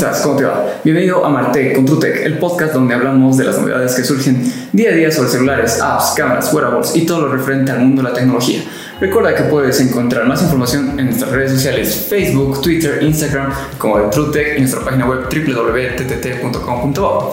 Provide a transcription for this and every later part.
buenas, ¿cómo estás? ¿Cómo te va? Bienvenido a Martech con TrueTech, el podcast donde hablamos de las novedades que surgen día a día sobre celulares, apps, cámaras, wearables y todo lo referente al mundo de la tecnología. Recuerda que puedes encontrar más información en nuestras redes sociales Facebook, Twitter, Instagram, como de TrueTech y nuestra página web www.ttt.com.bo.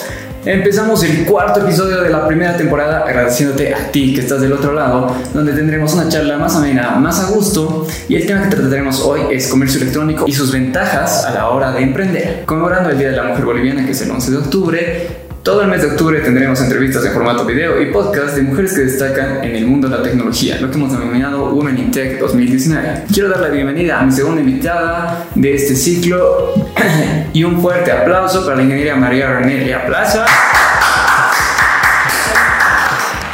Empezamos el cuarto episodio de la primera temporada agradeciéndote a ti que estás del otro lado, donde tendremos una charla más amena, más a gusto y el tema que trataremos hoy es comercio electrónico y sus ventajas a la hora de emprender. Conmemorando el Día de la Mujer Boliviana que es el 11 de octubre, todo el mes de octubre tendremos entrevistas en formato video y podcast de mujeres que destacan en el mundo de la tecnología, lo que hemos denominado Women in Tech 2019. Quiero dar la bienvenida a mi segunda invitada de este ciclo y un fuerte aplauso para la ingeniera María René Plaza.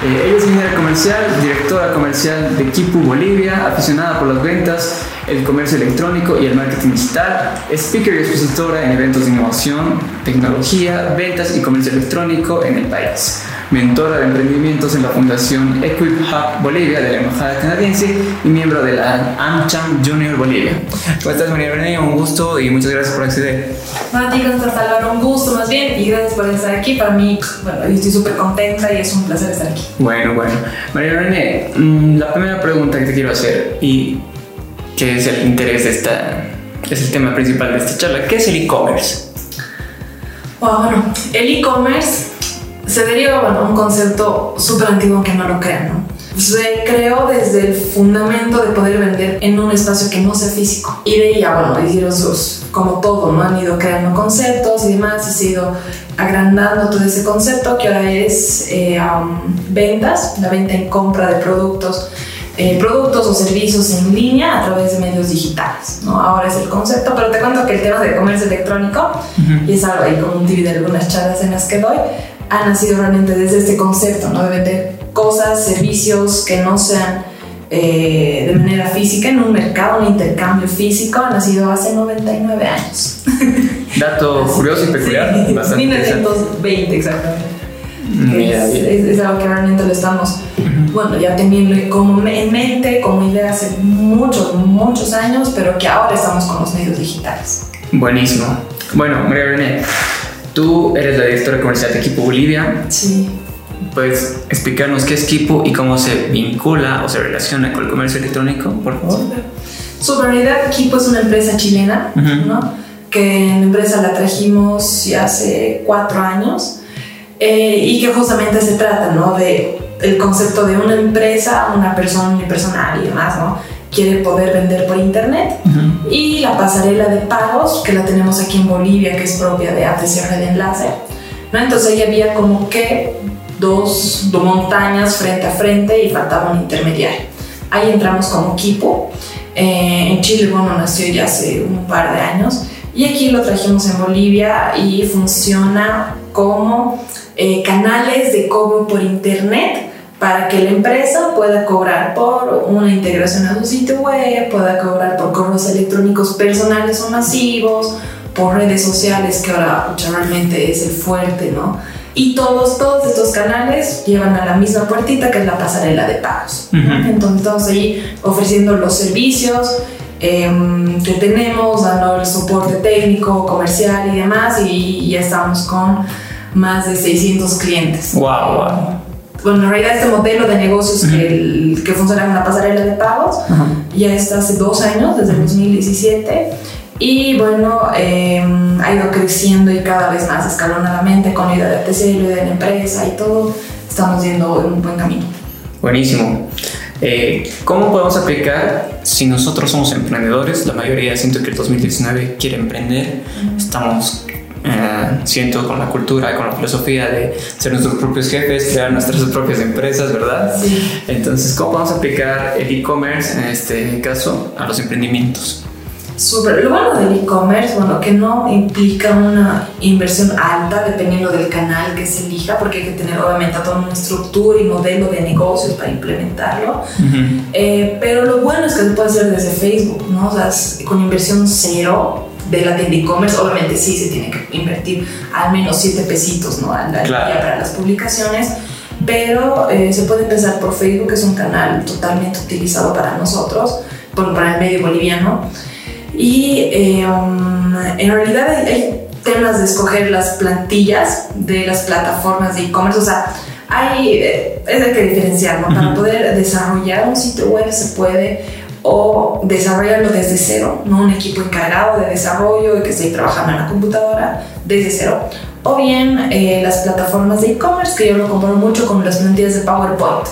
Eh, ella es ingeniera comercial, directora comercial de Kipu Bolivia, aficionada por las ventas, el comercio electrónico y el marketing digital, speaker y expositora en eventos de innovación, tecnología, ventas y comercio electrónico en el país mentora de emprendimientos en la Fundación Equip Hub Bolivia de la Embajada Canadiense y miembro de la AmCham Junior Bolivia. ¿Cómo estás, María René? Un gusto y muchas gracias por acceder. Para ti, Salvador, un gusto más bien y gracias por estar aquí. Para mí, bueno, yo estoy súper contenta y es un placer estar aquí. Bueno, bueno. María René, mm, la primera pregunta que te quiero hacer y que es el interés de esta, es el tema principal de esta charla, ¿qué es el e-commerce? Bueno, el e-commerce se deriva bueno, un concepto súper antiguo que no lo crean, ¿no? Se creó desde el fundamento de poder vender en un espacio que no sea físico. Y de ahí bueno, hicieron sus, como todo, ¿no? Han ido creando conceptos y demás, y se ha ido agrandando todo ese concepto que ahora es eh, ventas, la venta en compra de productos eh, productos o servicios en línea a través de medios digitales. ¿no? Ahora es el concepto, pero te cuento que el tema de comercio electrónico, y es algo ahí como un de algunas charlas en las que doy, ha nacido realmente desde este concepto, ¿no? de vender cosas, servicios que no sean eh, de manera física en un mercado, un intercambio físico, ha nacido hace 99 años. Dato curioso y peculiar. Sí, 1920 exactamente. Es, es, algo que realmente lo estamos, bueno, ya teniendo como en mente, como idea hace muchos, muchos años, pero que ahora estamos con los medios digitales. Buenísimo. Bueno, María René, Tú eres la directora comercial de Equipo Bolivia. Sí. ¿Puedes explicarnos qué es Equipo y cómo se vincula o se relaciona con el comercio electrónico, por favor? Su realidad, Equipo es una empresa chilena, ¿no? Que la empresa la trajimos ya hace cuatro años eh, y que justamente se trata, ¿no? De el concepto de una empresa, una persona unipersonal y demás, ¿no? quiere poder vender por internet. Y la pasarela de pagos, que la tenemos aquí en Bolivia, que es propia de ATC de Enlace. ¿no? Entonces ahí había como que dos, dos montañas frente a frente y faltaba un intermediario. Ahí entramos como equipo. Eh, en Chile, bueno, nació ya hace un par de años. Y aquí lo trajimos en Bolivia y funciona como eh, canales de cobro por internet para que la empresa pueda cobrar por una integración a su sitio web, pueda cobrar por correos electrónicos personales o masivos, por redes sociales, que ahora realmente es el fuerte, ¿no? Y todos, todos estos canales llevan a la misma puertita que es la pasarela de pagos. Entonces, ahí ofreciendo los servicios em, que tenemos, dando el soporte técnico, comercial y demás, y ya estamos con más de 600 clientes. ¡Wow! wow bueno, en realidad este modelo de negocios que, que funciona en la pasarela de pagos ya está hace dos años, desde el 2017. Y bueno, em, ha ido creciendo y cada vez más escalonadamente con la idea de ATC, la idea de la empresa y todo. Estamos yendo en un buen camino. Buenísimo. Eh, ¿Cómo podemos aplicar si nosotros somos emprendedores? La mayoría siento que el 2019 quiere emprender. Estamos eh, siento con la cultura, con la filosofía de ser nuestros propios jefes, crear nuestras propias empresas, ¿verdad? Sí. Entonces, ¿cómo vamos a aplicar el e-commerce en este caso a los emprendimientos? Súper. Lo bueno del e-commerce, bueno, que no implica una inversión alta dependiendo del canal que se elija, porque hay que tener obviamente toda una estructura y modelo de negocios para implementarlo. Eh, pero lo bueno es que se puede hacer desde Facebook, ¿no? O sea, con inversión cero de la tienda e-commerce, obviamente sí se tiene que invertir al menos 7 pesitos ¿no? al día para las publicaciones, pero eh, se puede empezar por Facebook, que es un canal totalmente utilizado para nosotros, por, para el medio boliviano. Y eh, um, en realidad hay, temas de escoger las plantillas de las plataformas de e-commerce, o sea, hay, eh, es de que diferenciar, ¿no? Para poder desarrollar un sitio web se puede o desarrollarlo desde cero, ¿no? Un equipo encargado de desarrollo y que esté trabajando en la computadora desde cero. O bien eh, las plataformas de e-commerce, que yo lo comparo mucho con las plantillas de PowerPoint.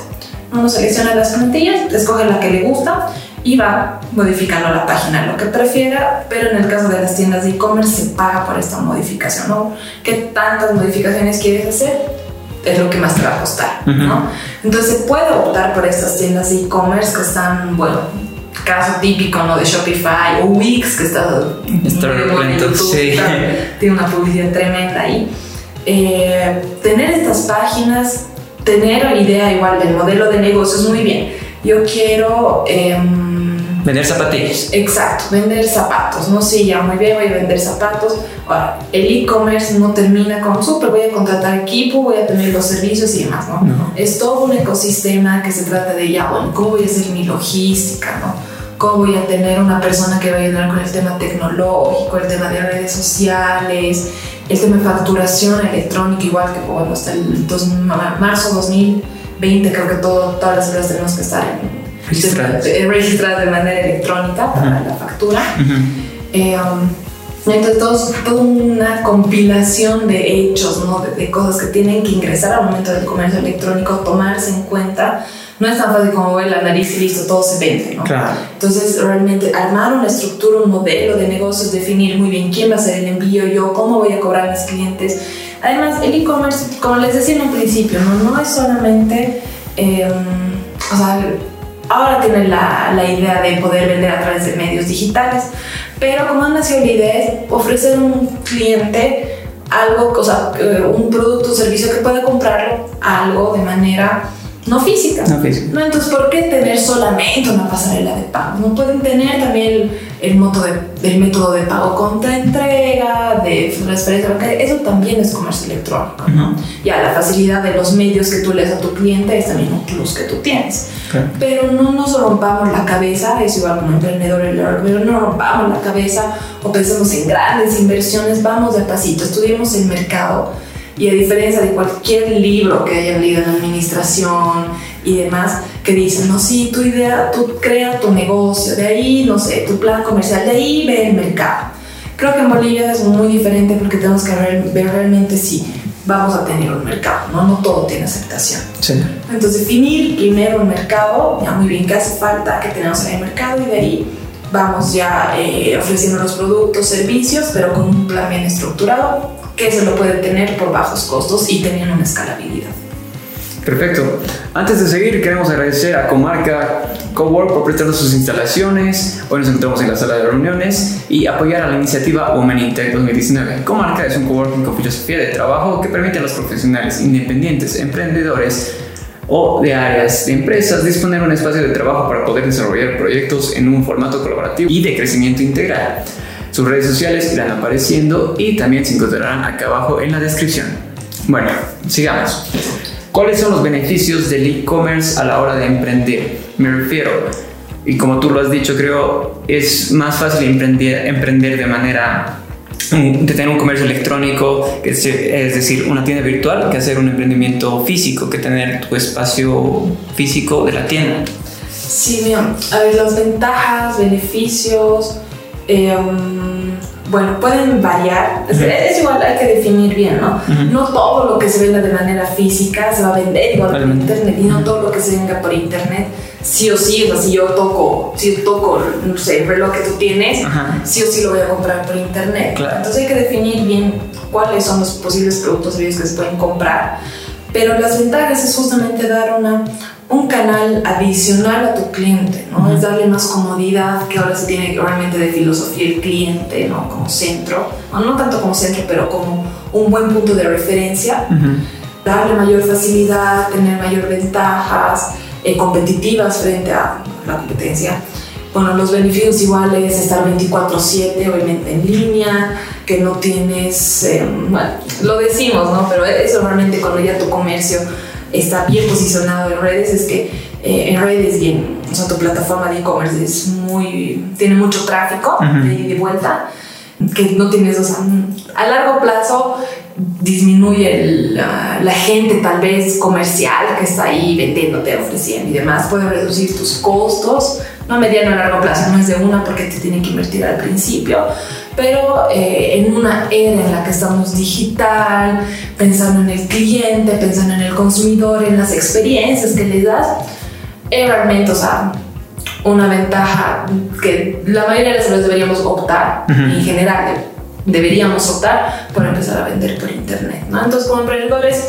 Uno selecciona las plantillas, escoge la que le gusta y va modificando la página lo que prefiera, pero en el caso de las tiendas de e-commerce se paga por esta modificación, ¿no? ¿Qué tantas modificaciones quieres hacer? Es lo que más te va a costar, ¿no? Entonces se puede optar por estas tiendas de e-commerce que están, bueno, caso típico, ¿no? De Shopify o Wix, que está, está muy sí. tiene una publicidad tremenda ahí. Eh, tener estas páginas, tener idea igual del modelo de negocios, muy bien. Yo quiero... Em, Vender zapatillas. Exacto, vender zapatos. No sé, ya muy bien, voy a vender zapatos. Ahora, el e-commerce no termina con súper, voy a contratar equipo, voy a tener los servicios y demás, ¿no? ¿no? Es todo un ecosistema que se trata de ya, bueno, ¿cómo voy a hacer mi logística, ¿no? ¿Cómo voy a tener una persona que va a ayudar con el tema tecnológico, el tema de redes sociales, el tema de facturación electrónica, igual que bueno, hasta el dos, marzo 2020 creo que todo, todas las empresas tenemos que estar en registradas de, de manera electrónica para la factura. Eh, um, entonces, toda una compilación de hechos, ¿no? de, cosas que tienen que ingresar al momento del comercio electrónico, tomarse en cuenta. No es tan fácil como ver la nariz y listo, todo se vende. ¿no? Claro. Entonces, realmente armar una estructura, un modelo de negocios, definir muy bien quién va a hacer el envío, yo, cómo voy a cobrar a mis clientes. Además, el e-commerce, como les decía en un principio, no, no es solamente. Eh, o sea, ahora tienen la, la, idea de poder vender a través de medios digitales, pero como nació la idea ofrecer a un cliente algo, o sea, eh, un producto o servicio que pueda comprarlo algo de manera no física. No física. No, entonces, ¿por qué tener solamente una pasarela de pago? No pueden tener también el, método, de, método de pago contra entrega, de transferencia bancaria. Eso también es comercio electrónico. ¿no? Ya la facilidad de los medios que tú le das a tu cliente es también un plus que tú tienes. Pero no nos rompamos la cabeza, es igual como emprendedor, pero no rompamos la cabeza o pensemos en grandes inversiones, vamos de pasito, estudiemos el mercado y a diferencia de cualquier libro que hayan leído en administración y demás, que dicen, no, sí, tu idea, tú crea tu negocio, de ahí, no sé, tu plan comercial, de ahí ve el mercado. Creo que en Bolivia es muy diferente porque tenemos que ver, ver realmente si vamos a tener un mercado, ¿no? No todo tiene aceptación. Sí. Entonces, definir primero el mercado, ya muy bien qué hace falta, que tenemos en el mercado y de ahí vamos ya eh, ofreciendo los productos, servicios, pero con un plan bien estructurado que se lo puede tener por bajos costos y teniendo una escalabilidad. Perfecto. Antes de seguir, queremos agradecer a Comarca Cowork por prestarnos sus instalaciones. Hoy nos encontramos en la sala de reuniones y apoyar a la iniciativa Women in Tech 2019. Comarca es un coworking con filosofía de trabajo que permite a los profesionales independientes, emprendedores o de áreas de empresas disponer un espacio de trabajo para poder desarrollar proyectos en un formato colaborativo y de crecimiento integral. Sus redes sociales irán apareciendo y también se encontrarán acá abajo en la descripción. Bueno, sigamos. ¿Cuáles son los beneficios del e-commerce a la hora de emprender? Me refiero, y como tú lo has dicho, creo, es más fácil emprender, de manera de tener un comercio electrónico, es decir, una tienda virtual, que hacer un emprendimiento físico, que tener tu espacio físico de la tienda. Sí, mira, a ver, las ventajas, beneficios, eh, bueno, pueden variar. Es, igual, hay que definir bien, ¿no? No todo lo que se venda de manera física se va a vender igual por internet y no todo lo que se venga por internet sí o sí, o sea, si yo toco, si yo toco, no sé, el reloj que tú tienes, sí o sí lo voy a comprar por internet. Entonces hay que definir bien cuáles son los posibles productos que se pueden comprar. Pero las ventajas es justamente dar una, un canal adicional a tu cliente, ¿no? Es darle más comodidad, que ahora se tiene realmente de filosofía el cliente, ¿no? Como centro, no tanto como centro, pero como un buen punto de referencia, darle mayor facilidad, tener mayor ventajas eh, competitivas frente a la competencia. Bueno, los beneficios iguales, estar 24/7, obviamente en línea, que no tienes, eh, bueno, lo decimos, ¿no? Pero eso realmente cuando ya tu comercio está bien posicionado en redes, es que eh, en redes y en o tu plataforma de e-commerce es muy, tiene mucho tráfico de, de vuelta. que no tienes, o sea, a largo plazo disminuye la, la, gente tal vez comercial que está ahí vendiéndote, ofreciendo y demás, puede reducir tus costos, no a mediano a largo plazo, no es de una porque te tienen que invertir al principio, pero eh, en una era en la que estamos digital, pensando en el cliente, pensando en el consumidor, en las experiencias que le das, es realmente, o sea, una ventaja que la mayoría de las veces deberíamos optar en general deberíamos optar por empezar a vender por internet. ¿no? Entonces, como emprendedores,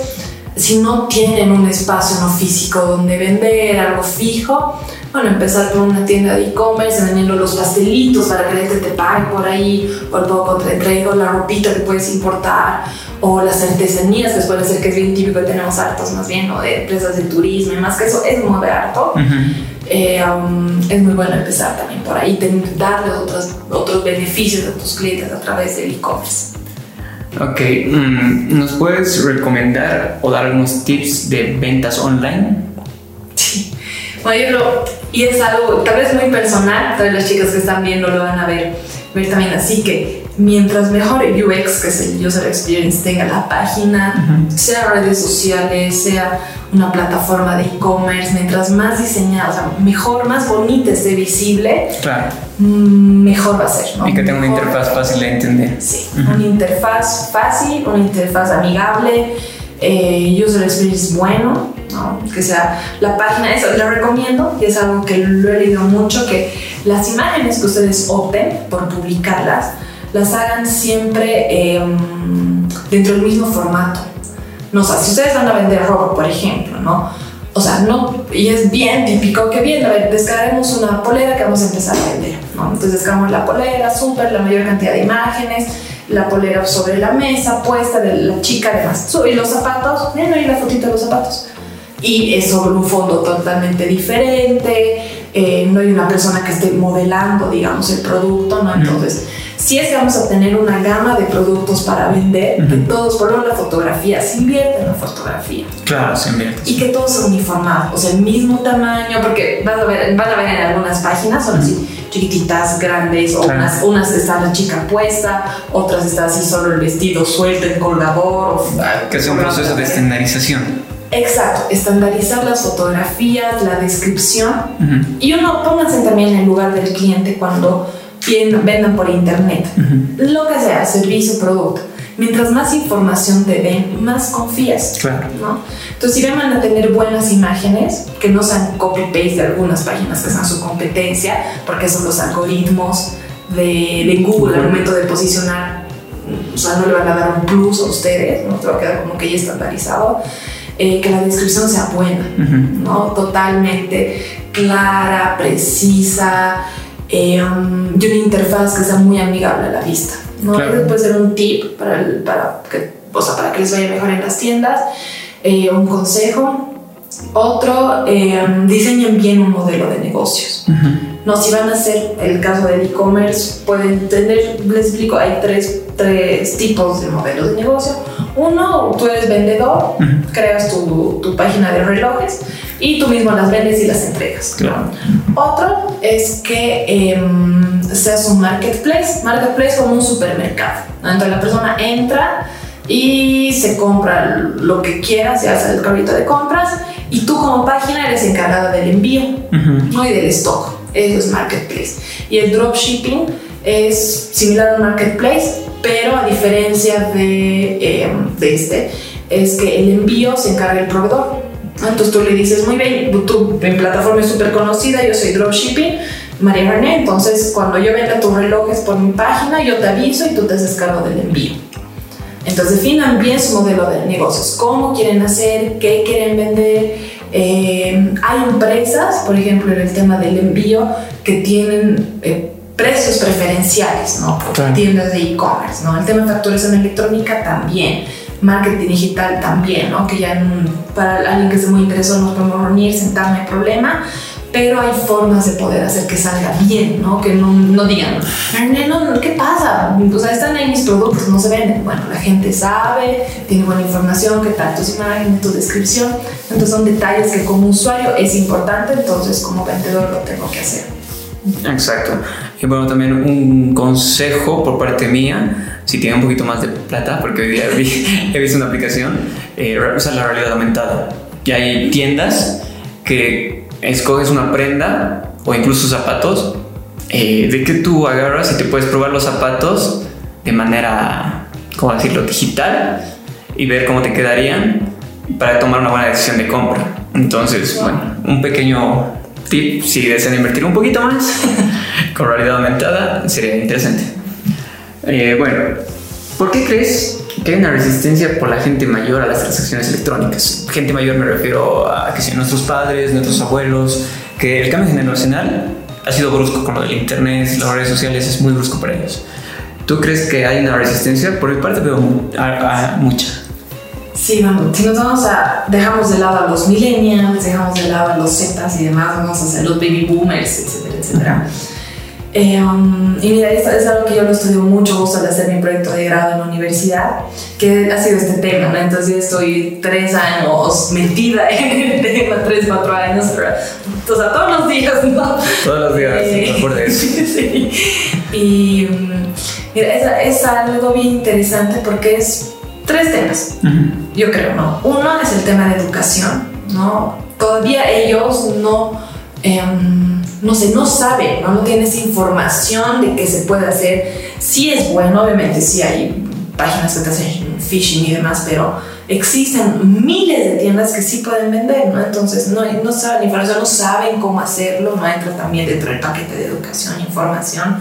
si no tienen un espacio no físico donde vender algo fijo, bueno, empezar por una tienda de e-commerce vendiendo los pastelitos para que la gente te pague por ahí, o el poco te entrego la ropita que puedes importar, o las artesanías, que puede ser que es bien típico que tenemos hartos más bien, o de empresas de turismo y más que eso, es muy harto. Eh, um, es muy bueno empezar también por ahí, darles otros, otros beneficios a tus clientes a través del e-commerce. Ok, mm, ¿nos puedes recomendar o dar algunos tips de ventas online? Sí, bueno, y es algo tal vez muy personal, todas las chicas que están viendo lo van a ver, ver también así que mientras mejor UX, que es el User Experience, tenga la página, sea redes sociales, sea una plataforma de e-commerce, mientras más diseñada, o sea, mejor, más bonita esté visible, claro. Mm, mejor va a ser. Y que tenga una interfaz fácil de entender. Sí, una interfaz fácil, una interfaz amigable, eh, user experience bueno, ¿no? que sea la página, eso lo recomiendo y es algo que lo he leído mucho, que las imágenes que ustedes opten por publicarlas, las hagan siempre em, dentro del mismo formato. No, sé, si ustedes van a vender ropa, por ejemplo, ¿no? O sea, no, y es bien típico que bien, a ver, descarguemos una polera que vamos a empezar a vender, ¿no? Entonces descargamos la polera, súper, la mayor cantidad de imágenes, la polera sobre la mesa, puesta de la chica, además, y los zapatos, miren ahí la fotito de los zapatos. Y es sobre un fondo totalmente diferente, eh, no hay una persona que esté modelando, digamos, el producto, ¿no? Entonces si es que vamos a tener una gama de productos para vender, que todos, por lo la fotografía, se invierte en la fotografía. Claro, se invierte. Y que todos son uniformados, o sea, el mismo tamaño, porque van a ver, van a ver en algunas páginas, son así chiquititas, grandes, o unas, unas está la chica puesta, otras está así solo el vestido suelto, el colgador. Ah, que es un proceso de estandarización. Exacto, estandarizar las fotografías, la descripción. Y uno, pónganse también en el lugar del cliente cuando vendan por internet, lo que sea, servicio, producto. Mientras más información te den, más confías. Claro. ¿no? Entonces, si van a tener buenas imágenes, que no sean copy-paste de algunas páginas que sean su competencia, porque son los algoritmos de, de Google al momento de posicionar, o sea, no le van a dar un plus a ustedes, ¿no? Te va a quedar como que ya estandarizado. Eh, que la descripción sea buena, ¿no? Totalmente clara, precisa, eh, um, y una interfaz que sea muy amigable a la vista. ¿no? puede ser un tip para, para, que, o sea, para que les vaya mejor en las tiendas, eh, un consejo. Otro, eh, diseñen bien un modelo de negocios. No, si van a hacer el caso del e-commerce, pueden tener, les explico, hay tres, tres tipos de modelos de negocio. Uno, tú eres vendedor, creas tu, tu, página de relojes y tú mismo las vendes y las entregas. Claro. Otro es que eh, seas un marketplace, marketplace como un supermercado. Entonces la persona entra y se compra lo que quiera, se hace el carrito de compras y tú como página eres encargada del envío ¿no? y del stock. Eso es marketplace. Y el dropshipping es similar al marketplace, pero a diferencia de, em, de este, es que el envío se encarga el proveedor. Entonces tú le dices, muy bien, tú en plataforma es súper conocida, yo soy dropshipping, María René, entonces cuando yo venda tus relojes por mi página, yo te aviso y tú te haces cargo del envío. Entonces definan bien su modelo de negocios, cómo quieren hacer, qué quieren vender. Eh, hay empresas, por ejemplo, en el tema del envío, que tienen eh, precios preferenciales, ¿no? tiendas de e-commerce, ¿no? El tema de facturación electrónica también marketing digital también, ¿no? Que ya para alguien que esté muy interesado nos podemos reunir, sentar, no hay problema, pero hay formas de poder hacer que salga bien, ¿no? Que no, no digan, no, ¿qué pasa? O sea, están ahí mis productos, no se venden. Bueno, la gente sabe, tiene buena información, qué tal tus imágenes, tu descripción. Entonces son detalles que como usuario es importante, entonces como vendedor lo tengo que hacer. Exacto. Y bueno, también un consejo por parte mía, si tiene un poquito más de plata, porque hoy día he visto una aplicación, eh, usa la realidad aumentada. Y hay tiendas que escoges una prenda o incluso zapatos, eh, de que tú agarras y te puedes probar los zapatos de manera, ¿cómo decirlo?, digital y ver cómo te quedarían para tomar una buena decisión de compra. Entonces, bueno, un pequeño tip, si desean invertir un poquito más con realidad aumentada, sería interesante. Eh, bueno, ¿por qué crees que hay una resistencia por la gente mayor a las transacciones electrónicas? Gente mayor me refiero a que si nuestros padres, nuestros abuelos, que el cambio generacional ha sido brusco con lo del internet, las redes sociales, es muy brusco para ellos. ¿Tú crees que hay una resistencia? Por mi parte veo mucha. Sí, vamos, si nos vamos a, dejamos de lado a los millennials, dejamos de lado a los Zetas y demás, vamos a hacer los baby boomers, etcétera, etcétera. Eh, um, y mira, esto es algo que yo lo estudio mucho, gusto de hacer mi proyecto de grado en la universidad, que ha sido este tema, ¿no? Entonces estoy tres años metida en el tema, tres, cuatro años, pero, o sea, todos los días, ¿no? Todos los días, eh, por eso. sí, Y um, mira, es, es algo bien interesante porque es tres temas, yo creo, ¿no? Uno es el tema de educación, ¿no? Todavía ellos no, em, no sé, no saben, ¿no? No tienen esa información de que se puede hacer. Sí es bueno, obviamente, sí hay páginas que te hacen phishing y demás, pero existen miles de tiendas que sí pueden vender, ¿no? Entonces no, no saben la información, no saben cómo hacerlo, no entra también dentro del paquete de educación información.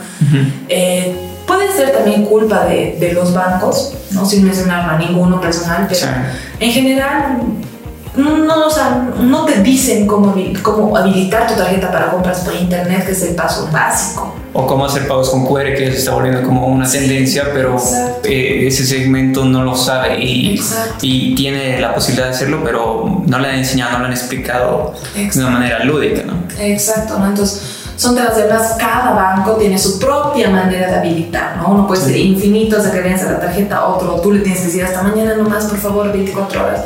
Puede ser también culpa de, de los bancos, no sin mencionar a ninguno personal, pero en general no, o sea, no te dicen cómo, cómo habilitar tu tarjeta para compras por internet, que es el paso básico. O cómo hacer pagos con QR, que se está volviendo como una tendencia, pero eh, ese segmento no lo sabe y, y, tiene la posibilidad de hacerlo, pero no le han enseñado, no le han explicado de una manera lúdica, ¿no? Exacto, ¿no? Entonces son de más, cada banco tiene su propia manera de habilitar, ¿no? Uno puede ser infinito hasta que a la tarjeta, otro tú le tienes que decir hasta mañana nomás, por favor, 24 horas.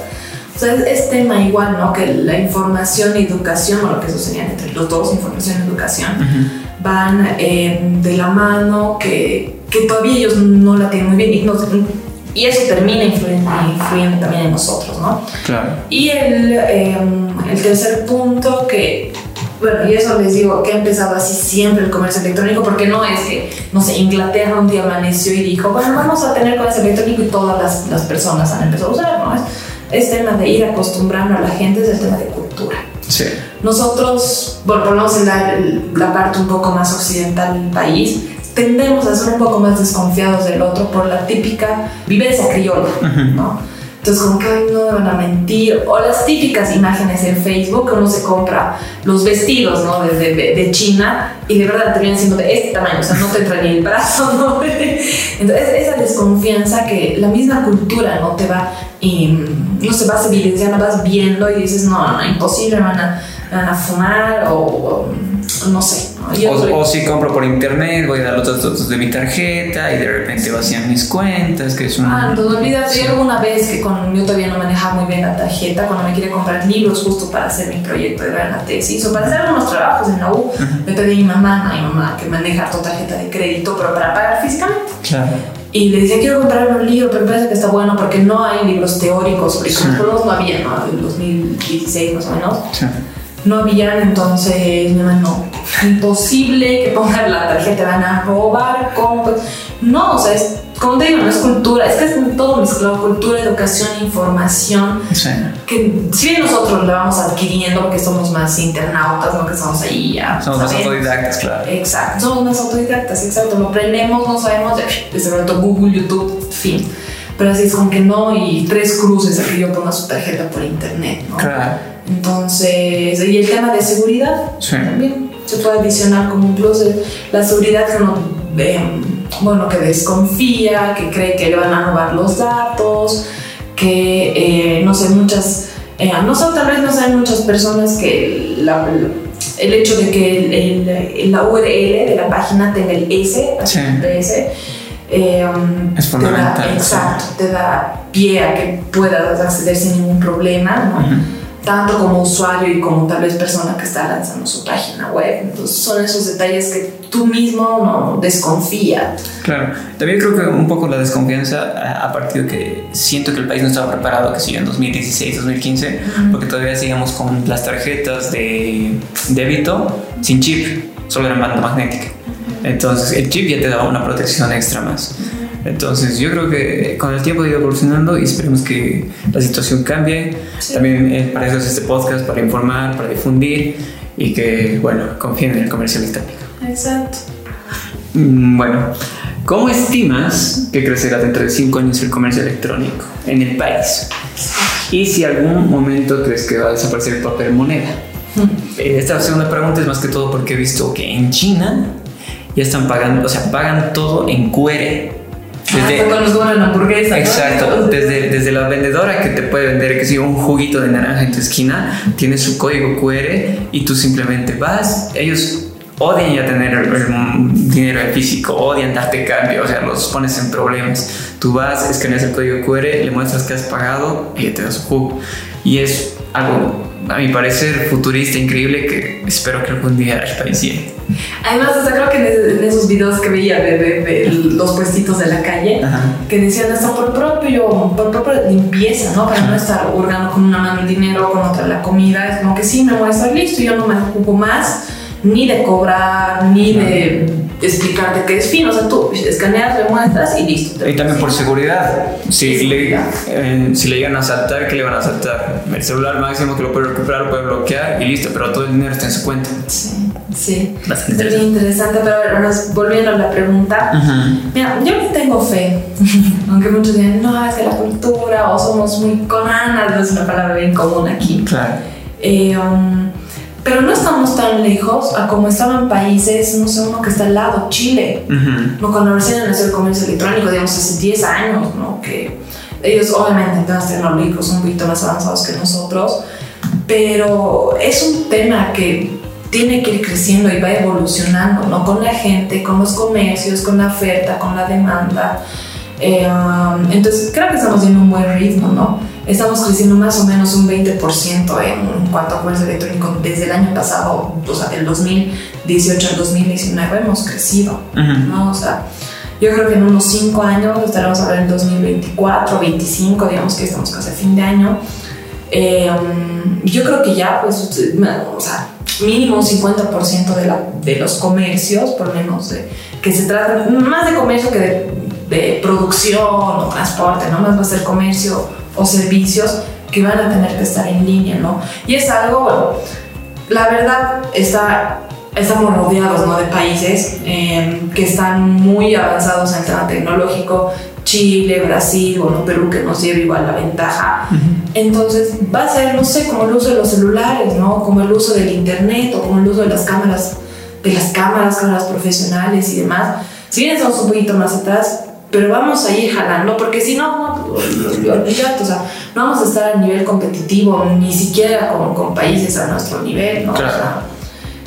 O sea, es, tema igual, ¿no? Que la información y educación, o lo que sucedía entre los dos, información y educación, van eh, de la mano, que, que, todavía ellos no la tienen muy bien y, y eso termina influyendo, influyendo, también en nosotros, ¿no? Claro. Y el, eh, el tercer punto que bueno, y eso les digo que ha empezado así siempre el comercio electrónico, porque no es que, no sé, Inglaterra un día amaneció y dijo, bueno, vamos a tener comercio electrónico y todas las, las personas han empezado a usar, ¿no? Es, es, tema de ir acostumbrando a la gente, es el tema de cultura. Sí. Nosotros, bueno, menos en la, la parte un poco más occidental del país, tendemos a ser un poco más desconfiados del otro por la típica viveza criolla, ¿no? Entonces, como que no van a mentir. O las típicas imágenes en Facebook, uno se compra los vestidos, ¿no? De, de, China y de verdad terminan siendo de este tamaño, o sea, no te entra ni el brazo, ¿no? Entonces, esa desconfianza que la misma cultura no te va, y, no se va evidenciando, vas viendo y dices, no, no, imposible, van a, van a fumar o no sé. O, si compro por internet, voy a dar los datos de mi tarjeta y de repente vacían mis cuentas, que es una... Ah, no, olvídate, yo alguna vez que con, yo todavía no manejaba muy bien la tarjeta, cuando me quería comprar libros justo para hacer mi proyecto de ver la tesis o para hacer algunos trabajos en la U, le pedí a mi mamá, a mi mamá, que maneja tu tarjeta de crédito, pero para pagar físicamente. Claro. Y le decía, quiero comprarme un libro, pero me parece que está bueno porque no hay libros teóricos, porque sí. no había, ¿no? En 2016 más o menos. Sí no habían, entonces mi mamá no, imposible que pongan la tarjeta, van a robar, ¿cómo? No, o sea, es, como te digo, no es cultura, es que es todo mezclado, cultura, educación, información, sí. que si bien nosotros la vamos adquiriendo porque somos más internautas, no que estamos ahí ya. Somos más autodidactas, claro. Exacto, somos más autodidactas, exacto, lo aprendemos, no sabemos, desde pronto Google, YouTube, fin. Pero así es como que no, y tres cruces a que yo ponga su tarjeta por internet, ¿no? Claro. Entonces, y el tema de seguridad sí. también se puede adicionar como un plus, la seguridad que uno, eh, bueno, que desconfía, que cree que le van a robar los datos, que, eh, no sé, muchas, eh, no sé, tal vez no saben muchas personas que la, el hecho de que el, la URL de la página tenga el S, sí. Eh, es fundamental. Te da, exacto, te da pie a que puedas acceder sin ningún problema, ¿no? Uh -huh. tanto como usuario y como tal vez persona que está lanzando su página web. Entonces son esos detalles que tú mismo no desconfías. Claro, también creo que un poco la desconfianza a partir de que siento que el país no estaba preparado, que sigue en 2016, 2015, porque todavía sigamos con las tarjetas de débito sin chip, solo eran banda magnética. Entonces el chip ya te daba una protección extra más. Entonces yo creo que con el tiempo ha ido evolucionando y esperemos que la situación cambie. También eh, para eso es este podcast, para informar, para difundir y que, bueno, confíen en el comercio electrónico. Exacto. Mm, bueno, ¿cómo estimas que crecerá dentro de cinco años el comercio electrónico en el país? Y si algún momento crees que va a desaparecer el papel moneda. Esta segunda pregunta es más que todo porque he visto que en China ya están pagando, o sea, pagan todo en QR desde, con los hamburguesa. Exacto, desde, desde la vendedora que te puede vender que si un juguito de naranja en tu esquina, tiene su código QR y tú simplemente vas, ellos odian ya tener el, dinero en físico, odian darte cambio, o sea, los pones en problemas. Tú vas, escaneas el código QR, le muestras que has pagado y te da su jugo. Y es algo a mi parecer, futurista, increíble, que espero que algún día el país llegue. Además, o sea, creo que en, esos videos que veía de, los puestitos de la calle, que decían esto por propio, por propia limpieza, ¿no? Para no estar hurgando con una mano el dinero, con otra la comida, es como que sí, me voy a estar listo, yo no me ocupo más ni de cobrar, ni de explicarte qué es fino. O sea, tú escaneas, le muestras y listo. Y también por seguridad. Si, le, eh, si le llegan a saltar, ¿qué le van a saltar? El celular máximo que lo puede recuperar, lo puede bloquear y listo, pero todo el dinero está en su cuenta. Sí, sí. Bastante es interesante. interesante, pero ahora volviendo a la pregunta. Mira, yo tengo fe, aunque muchos digan, no, es que la cultura o somos muy conanas, no es una palabra bien común aquí. Claro. Eh, um, pero no estamos tan lejos a como estaban países, no sé, uno que está al lado, Chile, no cuando recién nació el comercio electrónico, digamos hace 10 años, ¿no? que ellos obviamente en temas tecnológicos son un poquito más avanzados que nosotros, pero es un tema que tiene que ir creciendo y va evolucionando, ¿no? Con la gente, con los comercios, con la oferta, con la demanda. Eh, um, entonces creo que estamos en un buen ritmo, ¿no? Estamos creciendo más o menos un 20% en, cuanto a comercio electrónico desde el año pasado, o sea, del 2018 al 2019 hemos crecido, ¿no? O sea, yo creo que en unos 5 años estaremos ahora en 2024, 25, digamos que estamos casi a fin de año. Eh, yo creo que ya, pues, o sea, mínimo un 50% de, la, de los comercios, por lo menos, de, que se trata más de comercio que de, de producción o transporte, ¿no? Más va a ser comercio o servicios que van a tener que estar en línea, ¿no? Y es algo, bueno, la verdad está, estamos rodeados ¿no? de países em, que están muy avanzados en el tema tecnológico, Chile, Brasil, bueno, Perú que nos lleva igual la ventaja. Entonces va a ser, no sé, como el uso de los celulares, ¿no? Como el uso del internet o como el uso de las cámaras, de las cámaras, cámaras profesionales y demás. Si bien estamos un poquito más atrás, pero vamos a ir jalando, porque si no, no, olvídate, o sea, no vamos a estar a nivel competitivo, ni siquiera con, con países a nuestro nivel, ¿no? O sea,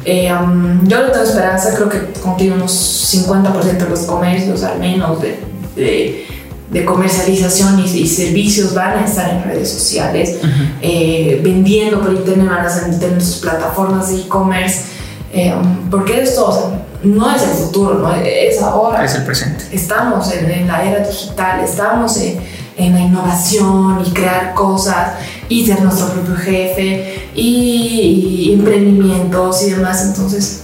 eh, um, yo no tengo esperanza, creo que contigo unos 50% de los comercios, al menos, de, de, de comercialización y, servicios van a estar en redes sociales, eh, vendiendo por internet, van a tener sus plataformas de e-commerce, eh, porque esto, no es el futuro, ¿no? es ahora. Es el presente. Estamos en, la era digital, estamos en, en, la innovación y crear cosas y ser nuestro propio jefe y, emprendimientos y demás. Entonces,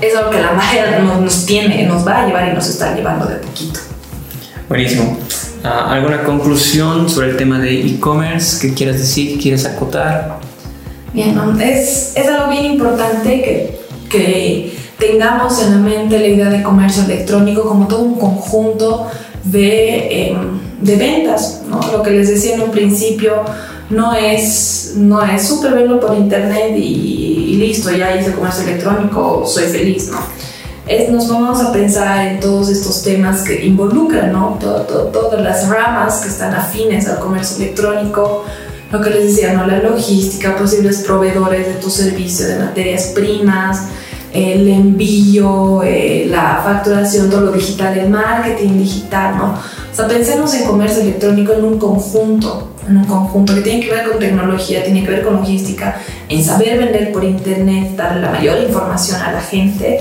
es algo que la magia nos, tiene, nos va a llevar y nos está llevando de poquito. Buenísimo. Ah, ¿Alguna conclusión sobre el tema de e-commerce que quieras decir, quieres acotar? Bien, es, es algo bien importante que, que tengamos en la mente la idea de comercio electrónico como todo un conjunto de, em, de ventas. ¿no? Lo que les decía en un principio no es, no es súper verlo por internet y, listo, ya hice comercio electrónico, soy feliz. ¿no? Es, nos vamos a pensar en todos estos temas que involucran ¿no? todas las ramas que están afines al comercio electrónico, lo que les decía, ¿no? la logística, posibles proveedores de tu servicio, de materias primas, el envío, eh, la facturación, todo lo digital, el marketing digital, ¿no? O sea, pensemos en comercio electrónico en un conjunto, en un conjunto que tiene que ver con tecnología, tiene que ver con logística, en saber vender por internet, dar la mayor información a la gente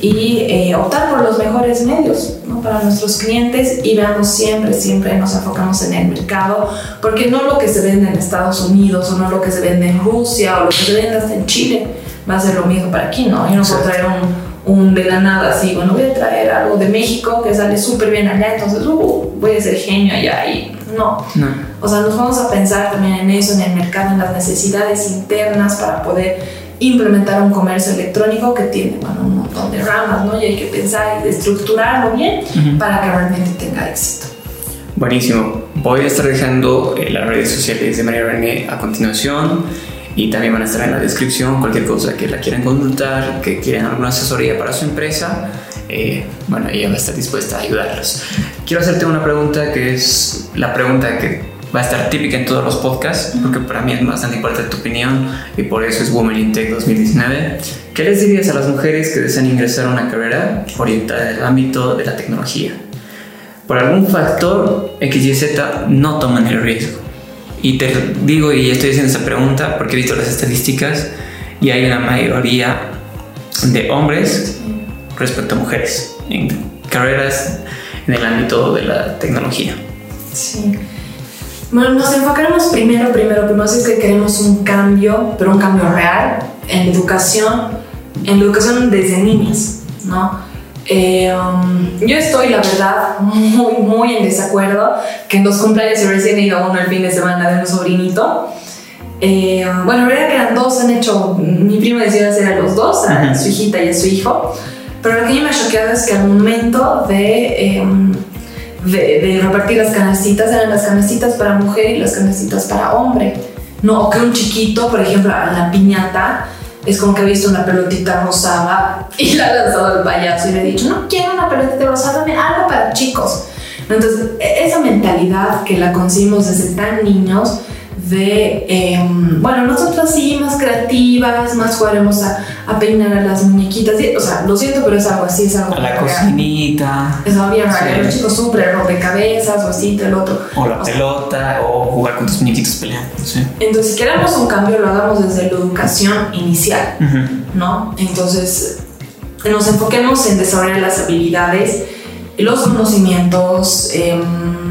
y eh, optar por los mejores medios ¿no? para nuestros clientes y veamos siempre, siempre nos enfocamos en el mercado, porque no lo que se vende en Estados Unidos o no lo que se vende en Rusia o lo que se vende hasta en Chile va a ser lo mismo para aquí, ¿no? Yo no puedo traer un, un de la nada así, bueno, voy a traer algo de México que sale súper bien allá, entonces uh, voy a ser genio allá y no. no. O sea, nos vamos a pensar también en eso, en el mercado, en las necesidades internas para poder implementar un comercio electrónico que tiene bueno, un montón de ramas, ¿no? Y hay que pensar y estructurarlo bien para que realmente tenga éxito. Buenísimo. Voy a estar dejando eh, las redes sociales de María René a continuación y también van a estar en la descripción cualquier cosa que la quieran consultar, que quieran alguna asesoría para su empresa. Eh, bueno, ella va a estar dispuesta a ayudarlos. Quiero hacerte una pregunta que es la pregunta que va a estar típica en todos los podcasts, porque para mí es bastante importante tu opinión y por eso es Women in Tech 2019. ¿Qué les dirías a las mujeres que desean ingresar a una carrera orientada en el ámbito de la tecnología? Por algún factor X y Z no toman el riesgo. Y te digo, y estoy haciendo esta pregunta porque he visto las estadísticas y hay una mayoría de hombres respecto a mujeres en carreras en el ámbito de la tecnología. Sí. Bueno, nos enfocaremos primero, primero, primero si es que queremos un cambio, pero un cambio real en educación, en educación desde niñas, ¿no? Eh, um, yo estoy, la verdad, muy, muy en desacuerdo que en los cumpleaños se recién ido uno el fin de semana de un sobrinito. Eh, bueno, en realidad que eran dos, han hecho, mi primo decía hacer a los dos, a su hijita y a su hijo, pero lo que a mí me ha choqueado es que al momento de... Eh, de, repartir las canastitas eran las canastitas para mujer y las canastitas para hombre. No, o que un chiquito, por ejemplo, a la piñata, es como que ha visto una pelotita rosada y la ha lanzado al payaso y le ha dicho, no quiero una pelotita rosada, dame algo para chicos. Entonces, e, esa mentalidad que la conseguimos desde tan niños, de, em, bueno, nosotras sí, más creativas, más jugaremos a, a, peinar a las muñequitas. o sea, lo siento, pero es algo así, es algo. A la cocinita. Es algo bien raro. Los chicos súper rompecabezas o así, el otro. O la pelota, o jugar con tus muñequitos peleando. Sí. Entonces, si queremos un cambio, lo hagamos desde la educación inicial, ¿no? Entonces, nos enfoquemos en desarrollar las habilidades, los conocimientos, eh,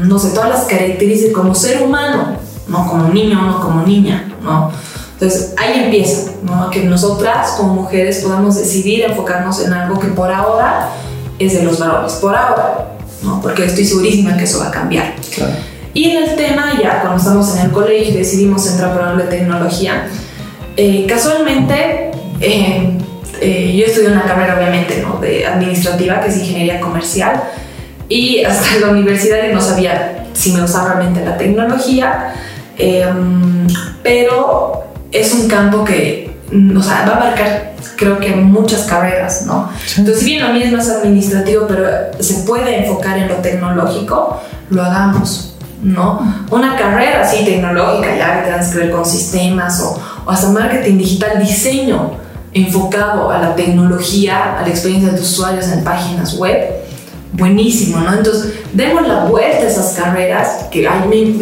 no sé, todas las características como ser humano no como niño, no como niña, ¿no? Entonces ahí empieza, ¿no? Que nosotras como mujeres podamos decidir enfocarnos en algo que por ahora es de los varones, por ahora, ¿no? Porque estoy segurísima que eso va a cambiar. Claro. Y en el tema, ya cuando estamos en el colegio y decidimos entrar por de tecnología, eh, casualmente eh, eh, yo estudié una carrera obviamente ¿no? de administrativa, que es ingeniería comercial, y hasta la universidad no sabía si me usaba realmente la tecnología Em, pero es un campo que, o sea, va a abarcar creo que muchas carreras, ¿no? Entonces, si bien lo mío es más administrativo, pero se puede enfocar en lo tecnológico, lo hagamos, ¿no? Una carrera así tecnológica, ya que tengas que ver con sistemas o, o hasta marketing digital, diseño enfocado a la tecnología, a la experiencia de usuarios en páginas web, buenísimo, ¿no? Entonces, demos la vuelta a esas carreras, que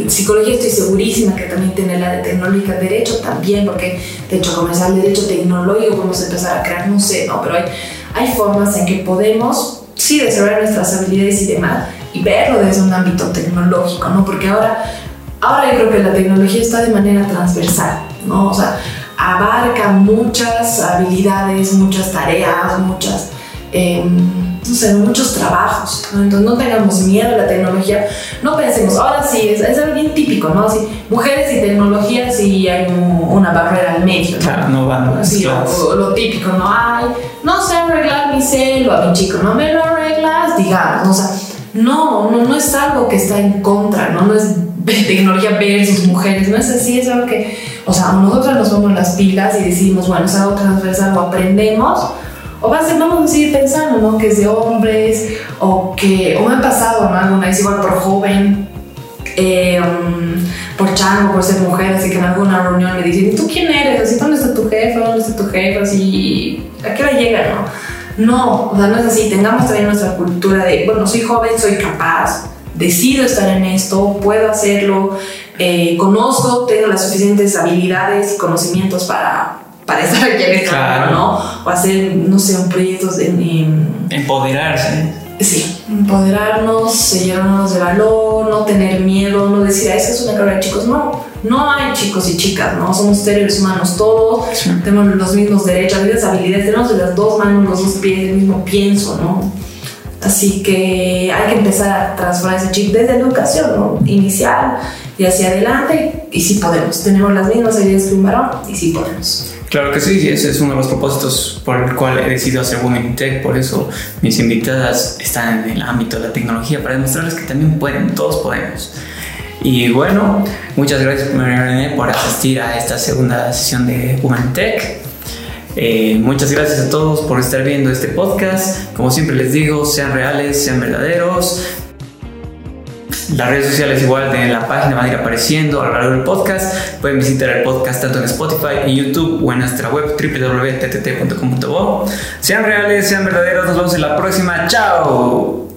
psicología estoy segurísima que también tiene la de tecnológica, derecho también, porque de hecho comenzar el derecho tecnológico, podemos empezar a crear, no sé, ¿no? Pero hay, hay formas en que podemos, sí, desarrollar nuestras habilidades y demás, y verlo desde un ámbito tecnológico, ¿no? Porque ahora, ahora yo creo que la tecnología está de manera transversal, ¿no? O sea, abarca muchas habilidades, muchas tareas, muchas... Eh, no sé, muchos trabajos. Entonces no tengamos miedo a la tecnología. No pensemos, ahora sí, es, es algo bien típico, ¿no? Así, mujeres y tecnología, sí hay una barrera al medio. Claro, no van así, o, lo típico, ¿no? Ay, no sé arreglar mi celo a mi chico, no me lo arreglas, digamos. O sea, no, no, no es algo que está en contra, ¿no? No es tecnología versus mujeres, no es así, es algo que, o sea, nosotros nos ponemos las pilas y decimos, bueno, es algo transversal, lo aprendemos o vamos a seguir pensando, ¿no? Que es de hombres, o que, o me ha pasado, ¿no? Alguna vez igual por joven, eh, um, por chango, por ser mujer, así que en alguna reunión me dicen, ¿tú quién eres? Así, ¿dónde está tu jefe? ¿Dónde está tu jefe? Así, ¿a qué hora llega, no? No, o sea, no es así, tengamos también nuestra cultura de, bueno, soy joven, soy capaz, decido estar en esto, puedo hacerlo, eh, conozco, tengo las suficientes habilidades y conocimientos para, para estar aquí en este ¿no? O hacer, no sé, un proyecto en... Empoderarse. Sí, empoderarnos, llenarnos de valor, no tener miedo, no decir, ah, es que es una carrera de chicos. No, no hay chicos y chicas, ¿no? Somos seres humanos todos, tenemos los mismos derechos, las mismas habilidades, tenemos las dos manos, los dos pies, el mismo pienso, ¿no? Así que hay que empezar a transformar ese chip desde la educación, ¿no? Inicial y hacia adelante, y sí podemos. Tenemos las mismas habilidades que un varón y sí podemos. Claro que sí, ese es uno de los propósitos por el cual he decidido hacer Women Tech, por eso mis invitadas están en el ámbito de la tecnología, para demostrarles que también pueden, todos podemos. Y bueno, muchas gracias María por asistir a esta segunda sesión de Women Tech. Eh, muchas gracias a todos por estar viendo este podcast. Como siempre les digo, sean reales, sean verdaderos, las redes sociales igual de la página van a ir apareciendo a lo largo del podcast. Pueden visitar el podcast tanto en Spotify, en YouTube o en nuestra web www.ttt.com.bo. Sean reales, sean verdaderos. Nos vemos en la próxima. Chao.